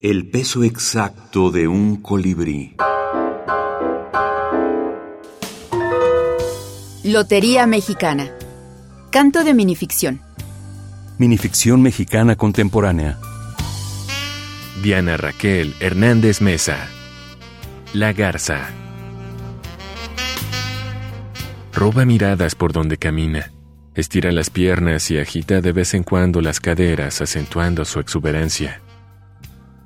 El peso exacto de un colibrí. Lotería Mexicana. Canto de minificción. Minificción mexicana contemporánea. Diana Raquel Hernández Mesa. La Garza. Roba miradas por donde camina. Estira las piernas y agita de vez en cuando las caderas, acentuando su exuberancia.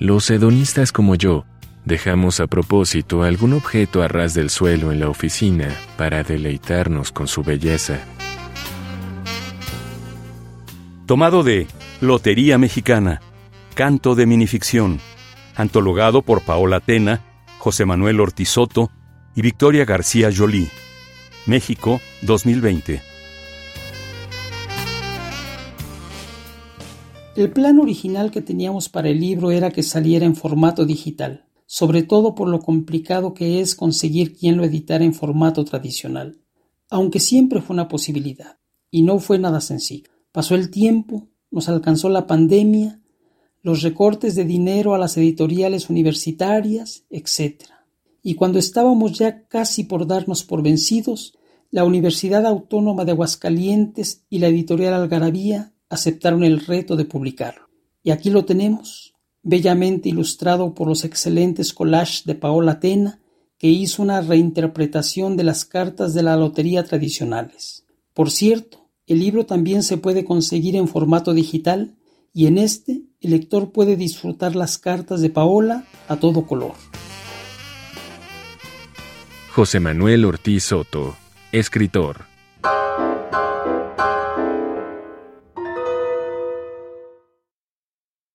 Los hedonistas como yo dejamos a propósito algún objeto a ras del suelo en la oficina para deleitarnos con su belleza. Tomado de Lotería Mexicana, Canto de Minificción, antologado por Paola Tena, José Manuel Ortizoto y Victoria García Jolie. México 2020. El plan original que teníamos para el libro era que saliera en formato digital, sobre todo por lo complicado que es conseguir quien lo editara en formato tradicional, aunque siempre fue una posibilidad, y no fue nada sencillo. Pasó el tiempo, nos alcanzó la pandemia, los recortes de dinero a las editoriales universitarias, etc. Y cuando estábamos ya casi por darnos por vencidos, la Universidad Autónoma de Aguascalientes y la editorial Algarabía aceptaron el reto de publicarlo. Y aquí lo tenemos, bellamente ilustrado por los excelentes collages de Paola Tena, que hizo una reinterpretación de las cartas de la lotería tradicionales. Por cierto, el libro también se puede conseguir en formato digital y en este el lector puede disfrutar las cartas de Paola a todo color. José Manuel Ortiz Soto, escritor.